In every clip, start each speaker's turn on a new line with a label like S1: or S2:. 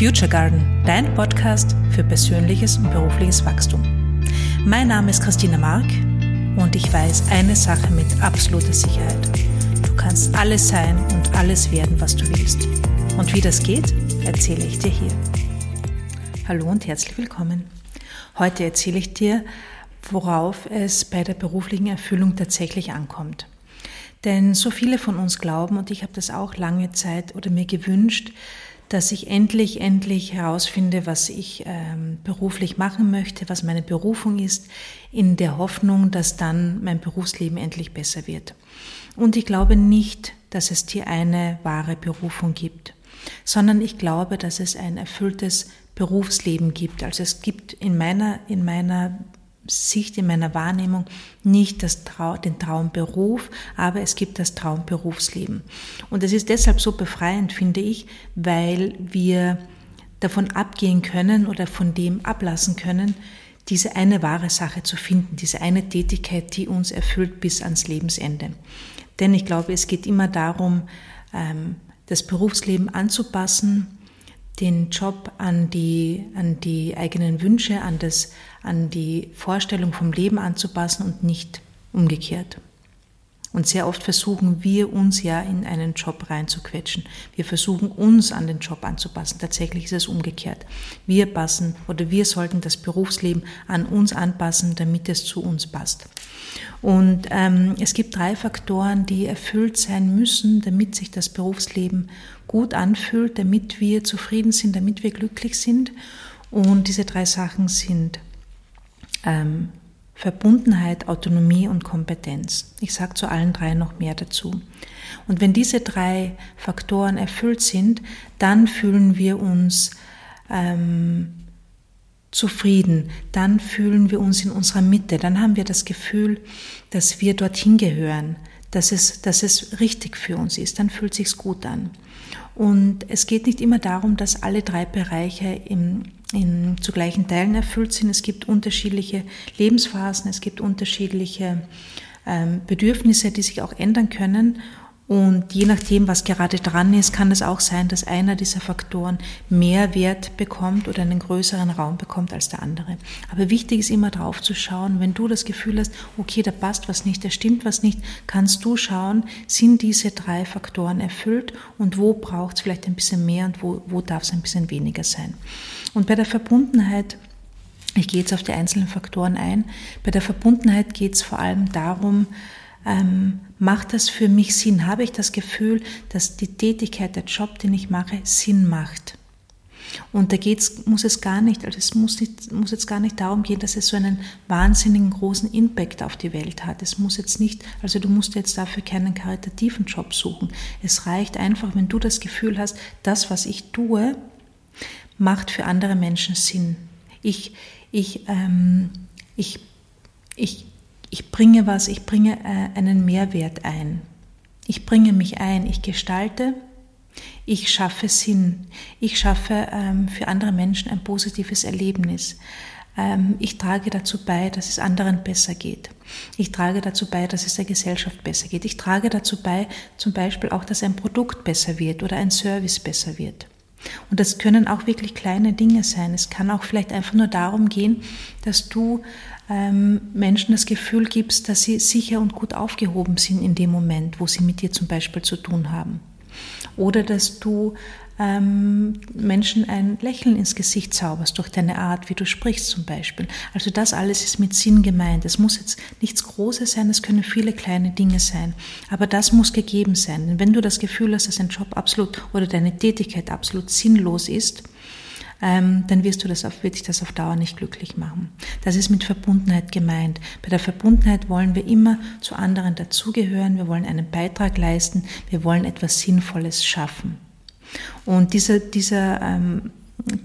S1: Future Garden, dein Podcast für persönliches und berufliches Wachstum. Mein Name ist Christina Mark und ich weiß eine Sache mit absoluter Sicherheit. Du kannst alles sein und alles werden, was du willst. Und wie das geht, erzähle ich dir hier. Hallo und herzlich willkommen. Heute erzähle ich dir, worauf es bei der beruflichen Erfüllung tatsächlich ankommt. Denn so viele von uns glauben, und ich habe das auch lange Zeit oder mir gewünscht, dass ich endlich, endlich herausfinde, was ich ähm, beruflich machen möchte, was meine Berufung ist, in der Hoffnung, dass dann mein Berufsleben endlich besser wird. Und ich glaube nicht, dass es dir eine wahre Berufung gibt, sondern ich glaube, dass es ein erfülltes Berufsleben gibt. Also es gibt in meiner, in meiner Sicht, in meiner Wahrnehmung nicht das Trau den Traumberuf, aber es gibt das Traumberufsleben. Und es ist deshalb so befreiend, finde ich, weil wir davon abgehen können oder von dem ablassen können, diese eine wahre Sache zu finden, diese eine Tätigkeit, die uns erfüllt bis ans Lebensende. Denn ich glaube, es geht immer darum, ähm, das Berufsleben anzupassen, den Job an die, an die eigenen Wünsche, an, das, an die Vorstellung vom Leben anzupassen und nicht umgekehrt. Und sehr oft versuchen wir uns ja in einen Job reinzuquetschen. Wir versuchen uns an den Job anzupassen. Tatsächlich ist es umgekehrt. Wir passen oder wir sollten das Berufsleben an uns anpassen, damit es zu uns passt. Und ähm, es gibt drei Faktoren, die erfüllt sein müssen, damit sich das Berufsleben gut anfühlt, damit wir zufrieden sind, damit wir glücklich sind. Und diese drei Sachen sind ähm, Verbundenheit, Autonomie und Kompetenz. Ich sage zu allen drei noch mehr dazu. Und wenn diese drei Faktoren erfüllt sind, dann fühlen wir uns ähm, zufrieden, dann fühlen wir uns in unserer Mitte, dann haben wir das Gefühl, dass wir dorthin gehören, dass es, dass es richtig für uns ist, dann fühlt sich's gut an. Und es geht nicht immer darum, dass alle drei Bereiche im, in, zu gleichen Teilen erfüllt sind. Es gibt unterschiedliche Lebensphasen, es gibt unterschiedliche ähm, Bedürfnisse, die sich auch ändern können. Und je nachdem, was gerade dran ist, kann es auch sein, dass einer dieser Faktoren mehr Wert bekommt oder einen größeren Raum bekommt als der andere. Aber wichtig ist immer drauf zu schauen, wenn du das Gefühl hast, okay, da passt was nicht, da stimmt was nicht, kannst du schauen, sind diese drei Faktoren erfüllt und wo braucht es vielleicht ein bisschen mehr und wo, wo darf es ein bisschen weniger sein. Und bei der Verbundenheit, ich gehe jetzt auf die einzelnen Faktoren ein, bei der Verbundenheit geht es vor allem darum, ähm, macht das für mich Sinn? Habe ich das Gefühl, dass die Tätigkeit, der Job, den ich mache, Sinn macht? Und da geht's, muss es gar nicht, also es muss, nicht, muss jetzt gar nicht darum gehen, dass es so einen wahnsinnigen großen Impact auf die Welt hat. Es muss jetzt nicht, also du musst jetzt dafür keinen karitativen Job suchen. Es reicht einfach, wenn du das Gefühl hast, das, was ich tue, macht für andere Menschen Sinn. Ich, ich, ähm, ich, ich ich bringe was, ich bringe äh, einen Mehrwert ein. Ich bringe mich ein, ich gestalte, ich schaffe Sinn, ich schaffe ähm, für andere Menschen ein positives Erlebnis. Ähm, ich trage dazu bei, dass es anderen besser geht. Ich trage dazu bei, dass es der Gesellschaft besser geht. Ich trage dazu bei, zum Beispiel auch, dass ein Produkt besser wird oder ein Service besser wird. Und das können auch wirklich kleine Dinge sein. Es kann auch vielleicht einfach nur darum gehen, dass du ähm, Menschen das Gefühl gibst, dass sie sicher und gut aufgehoben sind in dem Moment, wo sie mit dir zum Beispiel zu tun haben. Oder dass du ähm, Menschen ein Lächeln ins Gesicht zauberst durch deine Art, wie du sprichst zum Beispiel. Also das alles ist mit Sinn gemeint. Es muss jetzt nichts Großes sein, es können viele kleine Dinge sein. Aber das muss gegeben sein. Denn wenn du das Gefühl hast, dass ein Job absolut oder deine Tätigkeit absolut sinnlos ist, ähm, dann wirst du das auf, wird dich das auf Dauer nicht glücklich machen. Das ist mit Verbundenheit gemeint. Bei der Verbundenheit wollen wir immer zu anderen dazugehören, wir wollen einen Beitrag leisten, wir wollen etwas Sinnvolles schaffen. Und dieser, dieser, ähm,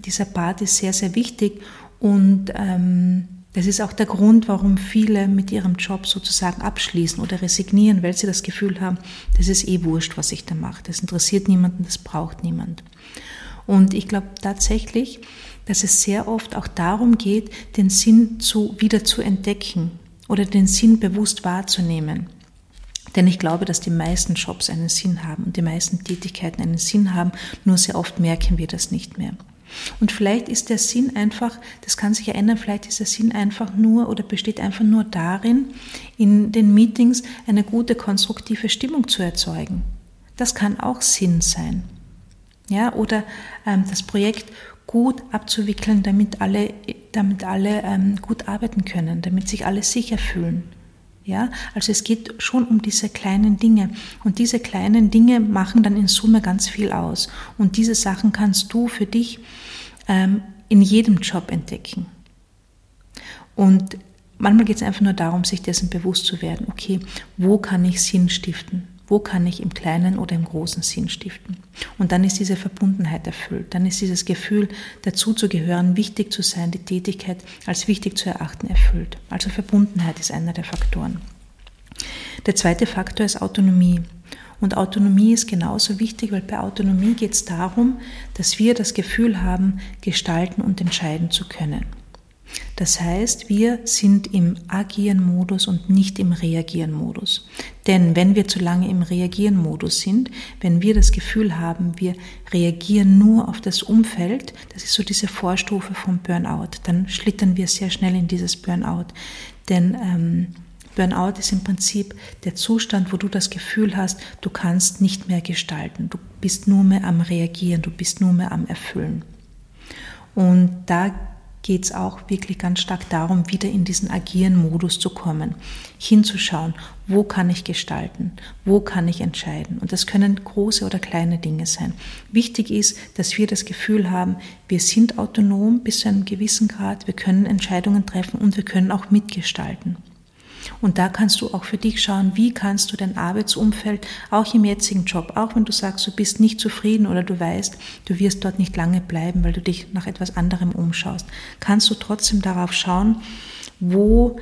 S1: dieser Part ist sehr, sehr wichtig und ähm, das ist auch der Grund, warum viele mit ihrem Job sozusagen abschließen oder resignieren, weil sie das Gefühl haben, das ist eh wurscht, was ich da mache. Das interessiert niemanden, das braucht niemand. Und ich glaube tatsächlich, dass es sehr oft auch darum geht, den Sinn zu, wieder zu entdecken oder den Sinn bewusst wahrzunehmen. Denn ich glaube, dass die meisten Jobs einen Sinn haben und die meisten Tätigkeiten einen Sinn haben, nur sehr oft merken wir das nicht mehr. Und vielleicht ist der Sinn einfach, das kann sich ändern, vielleicht ist der Sinn einfach nur oder besteht einfach nur darin, in den Meetings eine gute konstruktive Stimmung zu erzeugen. Das kann auch Sinn sein. Ja, oder ähm, das Projekt gut abzuwickeln, damit alle, damit alle ähm, gut arbeiten können, damit sich alle sicher fühlen. Ja, also es geht schon um diese kleinen Dinge. Und diese kleinen Dinge machen dann in Summe ganz viel aus. Und diese Sachen kannst du für dich ähm, in jedem Job entdecken. Und manchmal geht es einfach nur darum, sich dessen bewusst zu werden. Okay, wo kann ich Sinn stiften? Wo kann ich im kleinen oder im großen Sinn stiften? Und dann ist diese Verbundenheit erfüllt. Dann ist dieses Gefühl, dazuzugehören, wichtig zu sein, die Tätigkeit als wichtig zu erachten, erfüllt. Also Verbundenheit ist einer der Faktoren. Der zweite Faktor ist Autonomie. Und Autonomie ist genauso wichtig, weil bei Autonomie geht es darum, dass wir das Gefühl haben, gestalten und entscheiden zu können. Das heißt, wir sind im Agieren-Modus und nicht im Reagieren-Modus. Denn wenn wir zu lange im Reagieren-Modus sind, wenn wir das Gefühl haben, wir reagieren nur auf das Umfeld, das ist so diese Vorstufe vom Burnout, dann schlittern wir sehr schnell in dieses Burnout. Denn ähm, Burnout ist im Prinzip der Zustand, wo du das Gefühl hast, du kannst nicht mehr gestalten, du bist nur mehr am Reagieren, du bist nur mehr am Erfüllen. Und da geht es auch wirklich ganz stark darum, wieder in diesen agieren Modus zu kommen, hinzuschauen, wo kann ich gestalten, wo kann ich entscheiden. Und das können große oder kleine Dinge sein. Wichtig ist, dass wir das Gefühl haben, wir sind autonom bis zu einem gewissen Grad, wir können Entscheidungen treffen und wir können auch mitgestalten. Und da kannst du auch für dich schauen, wie kannst du dein Arbeitsumfeld auch im jetzigen Job, auch wenn du sagst, du bist nicht zufrieden oder du weißt, du wirst dort nicht lange bleiben, weil du dich nach etwas anderem umschaust, kannst du trotzdem darauf schauen, wo,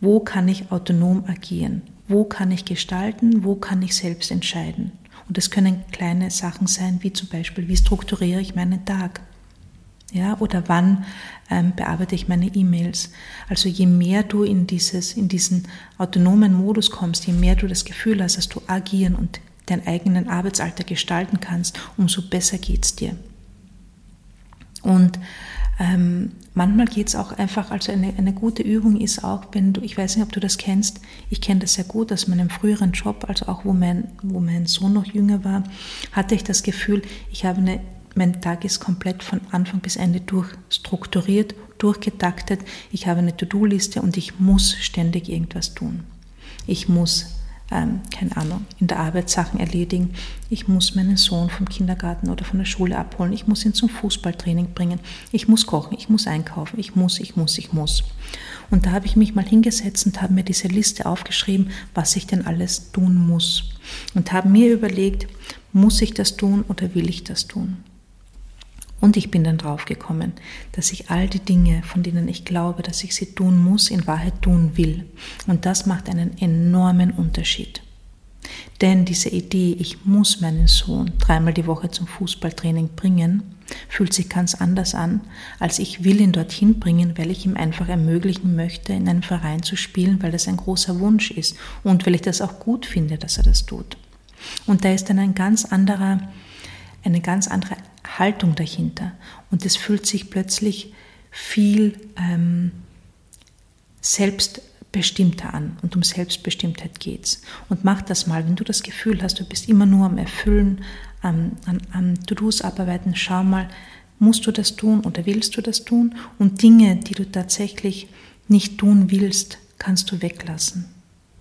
S1: wo kann ich autonom agieren? Wo kann ich gestalten? Wo kann ich selbst entscheiden? Und das können kleine Sachen sein, wie zum Beispiel, wie strukturiere ich meinen Tag? Ja, oder wann ähm, bearbeite ich meine E-Mails? Also je mehr du in, dieses, in diesen autonomen Modus kommst, je mehr du das Gefühl hast, dass du agieren und deinen eigenen Arbeitsalter gestalten kannst, umso besser geht's dir. Und ähm, manchmal geht's auch einfach, also eine, eine gute Übung ist auch, wenn du, ich weiß nicht, ob du das kennst, ich kenne das sehr gut aus meinem früheren Job, also auch wo mein, wo mein Sohn noch jünger war, hatte ich das Gefühl, ich habe eine mein Tag ist komplett von Anfang bis Ende durchstrukturiert, durchgetaktet. Ich habe eine To-Do-Liste und ich muss ständig irgendwas tun. Ich muss, ähm, keine Ahnung, in der Arbeit Sachen erledigen. Ich muss meinen Sohn vom Kindergarten oder von der Schule abholen. Ich muss ihn zum Fußballtraining bringen. Ich muss kochen. Ich muss einkaufen. Ich muss, ich muss, ich muss. Und da habe ich mich mal hingesetzt und habe mir diese Liste aufgeschrieben, was ich denn alles tun muss. Und habe mir überlegt, muss ich das tun oder will ich das tun? Und ich bin dann draufgekommen, dass ich all die Dinge, von denen ich glaube, dass ich sie tun muss, in Wahrheit tun will. Und das macht einen enormen Unterschied. Denn diese Idee, ich muss meinen Sohn dreimal die Woche zum Fußballtraining bringen, fühlt sich ganz anders an, als ich will ihn dorthin bringen, weil ich ihm einfach ermöglichen möchte, in einem Verein zu spielen, weil das ein großer Wunsch ist und weil ich das auch gut finde, dass er das tut. Und da ist dann ein ganz anderer, eine ganz andere Haltung dahinter. Und es fühlt sich plötzlich viel ähm, selbstbestimmter an. Und um Selbstbestimmtheit geht es. Und mach das mal, wenn du das Gefühl hast, du bist immer nur am Erfüllen, an, an, an To-Dos abarbeiten, schau mal, musst du das tun oder willst du das tun? Und Dinge, die du tatsächlich nicht tun willst, kannst du weglassen.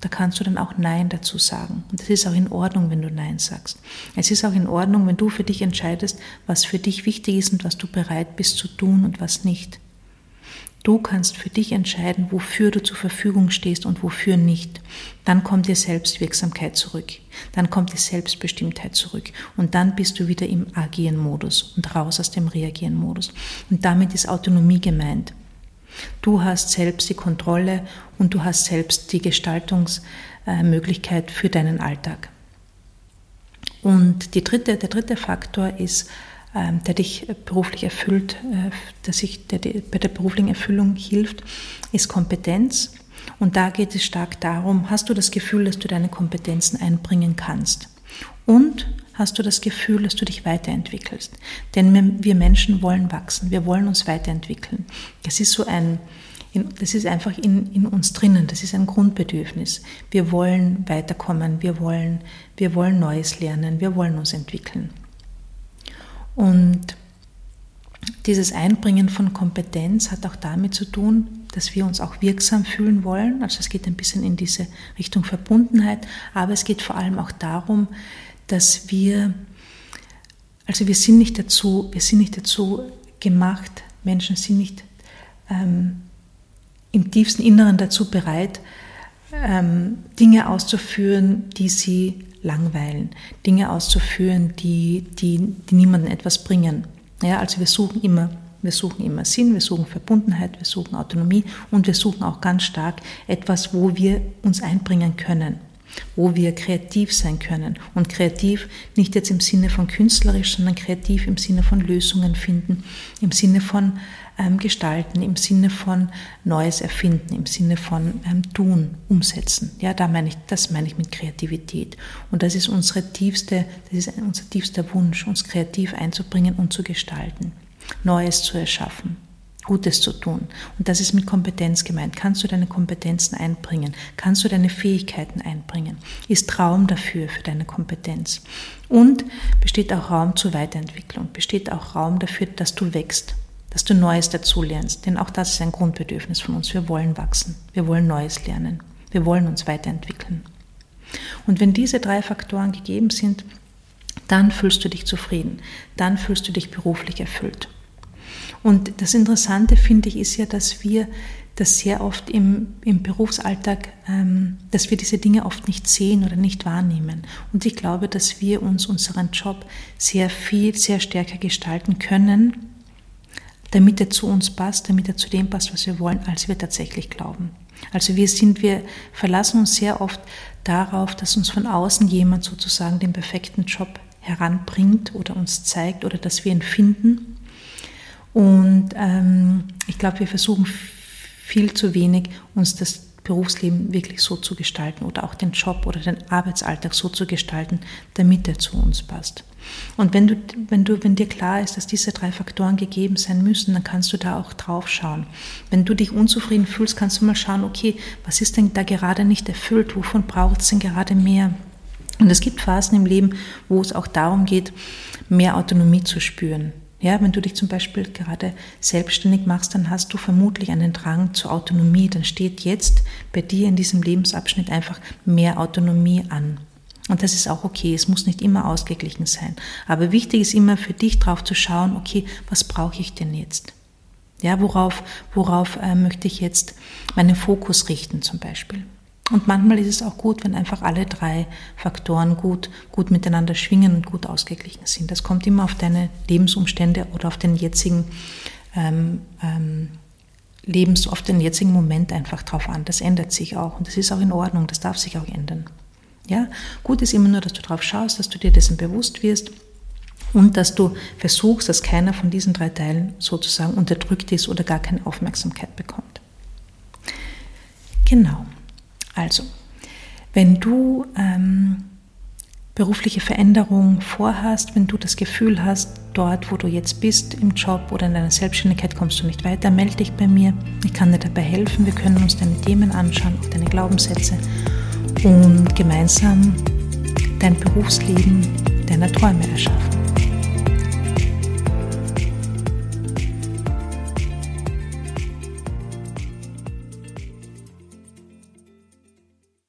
S1: Da kannst du dann auch Nein dazu sagen. Und es ist auch in Ordnung, wenn du Nein sagst. Es ist auch in Ordnung, wenn du für dich entscheidest, was für dich wichtig ist und was du bereit bist zu tun und was nicht. Du kannst für dich entscheiden, wofür du zur Verfügung stehst und wofür nicht. Dann kommt dir Selbstwirksamkeit zurück. Dann kommt die Selbstbestimmtheit zurück. Und dann bist du wieder im Agieren-Modus und raus aus dem Reagieren-Modus. Und damit ist Autonomie gemeint. Du hast selbst die Kontrolle und du hast selbst die Gestaltungsmöglichkeit für deinen Alltag. Und dritte, der dritte Faktor ist, ähm, der dich beruflich erfüllt, äh, der, sich, der dir bei der beruflichen Erfüllung hilft, ist Kompetenz. Und da geht es stark darum, hast du das Gefühl, dass du deine Kompetenzen einbringen kannst? Und hast du das Gefühl, dass du dich weiterentwickelst. Denn wir Menschen wollen wachsen, wir wollen uns weiterentwickeln. Das ist so ein, das ist einfach in, in uns drinnen, das ist ein Grundbedürfnis. Wir wollen weiterkommen, wir wollen, wir wollen Neues lernen, wir wollen uns entwickeln. Und dieses Einbringen von Kompetenz hat auch damit zu tun, dass wir uns auch wirksam fühlen wollen. Also es geht ein bisschen in diese Richtung Verbundenheit, aber es geht vor allem auch darum, dass wir, also wir sind nicht dazu, wir sind nicht dazu gemacht, Menschen sind nicht ähm, im tiefsten Inneren dazu bereit, ähm, Dinge auszuführen, die sie langweilen, Dinge auszuführen, die, die, die niemandem etwas bringen. Ja, also wir suchen immer, wir suchen immer Sinn, wir suchen Verbundenheit, wir suchen Autonomie und wir suchen auch ganz stark etwas, wo wir uns einbringen können, wo wir kreativ sein können. Und kreativ nicht jetzt im Sinne von künstlerisch, sondern kreativ im Sinne von Lösungen finden, im Sinne von ähm, gestalten, im Sinne von Neues erfinden, im Sinne von ähm, tun, umsetzen. Ja, da meine ich, das meine ich mit Kreativität. Und das ist unsere tiefste, das ist unser tiefster Wunsch, uns kreativ einzubringen und zu gestalten, Neues zu erschaffen. Gutes zu tun. Und das ist mit Kompetenz gemeint. Kannst du deine Kompetenzen einbringen? Kannst du deine Fähigkeiten einbringen? Ist Raum dafür, für deine Kompetenz? Und besteht auch Raum zur Weiterentwicklung? Besteht auch Raum dafür, dass du wächst? dass du Neues dazulernst. Denn auch das ist ein Grundbedürfnis von uns. Wir wollen wachsen. Wir wollen Neues lernen. Wir wollen uns weiterentwickeln. Und wenn diese drei Faktoren gegeben sind, dann fühlst du dich zufrieden. Dann fühlst du dich beruflich erfüllt. Und das Interessante, finde ich, ist ja, dass wir das sehr oft im, im Berufsalltag, ähm, dass wir diese Dinge oft nicht sehen oder nicht wahrnehmen. Und ich glaube, dass wir uns unseren Job sehr viel, sehr stärker gestalten können, damit er zu uns passt, damit er zu dem passt, was wir wollen, als wir tatsächlich glauben. Also wir sind, wir verlassen uns sehr oft darauf, dass uns von außen jemand sozusagen den perfekten Job heranbringt oder uns zeigt oder dass wir ihn finden. Und ähm, ich glaube, wir versuchen viel zu wenig, uns das Berufsleben wirklich so zu gestalten oder auch den Job oder den Arbeitsalltag so zu gestalten, damit er zu uns passt. Und wenn du, wenn du, wenn dir klar ist, dass diese drei Faktoren gegeben sein müssen, dann kannst du da auch drauf schauen. Wenn du dich unzufrieden fühlst, kannst du mal schauen, okay, was ist denn da gerade nicht erfüllt? Wovon braucht es denn gerade mehr? Und es gibt Phasen im Leben, wo es auch darum geht, mehr Autonomie zu spüren. Ja, wenn du dich zum Beispiel gerade selbstständig machst, dann hast du vermutlich einen Drang zur Autonomie. Dann steht jetzt bei dir in diesem Lebensabschnitt einfach mehr Autonomie an. Und das ist auch okay. Es muss nicht immer ausgeglichen sein. Aber wichtig ist immer für dich drauf zu schauen, okay, was brauche ich denn jetzt? Ja, worauf, worauf äh, möchte ich jetzt meinen Fokus richten zum Beispiel? Und manchmal ist es auch gut, wenn einfach alle drei Faktoren gut, gut miteinander schwingen und gut ausgeglichen sind. Das kommt immer auf deine Lebensumstände oder auf den jetzigen ähm, ähm, Lebens, auf den jetzigen Moment einfach drauf an. Das ändert sich auch und das ist auch in Ordnung. Das darf sich auch ändern. Ja, gut ist immer nur, dass du drauf schaust, dass du dir dessen bewusst wirst und dass du versuchst, dass keiner von diesen drei Teilen sozusagen unterdrückt ist oder gar keine Aufmerksamkeit bekommt. Genau. Also, wenn du ähm, berufliche Veränderung vorhast, wenn du das Gefühl hast, dort, wo du jetzt bist, im Job oder in deiner Selbstständigkeit kommst du nicht weiter, melde dich bei mir. Ich kann dir dabei helfen. Wir können uns deine Themen anschauen, auch deine Glaubenssätze und gemeinsam dein Berufsleben deiner Träume erschaffen.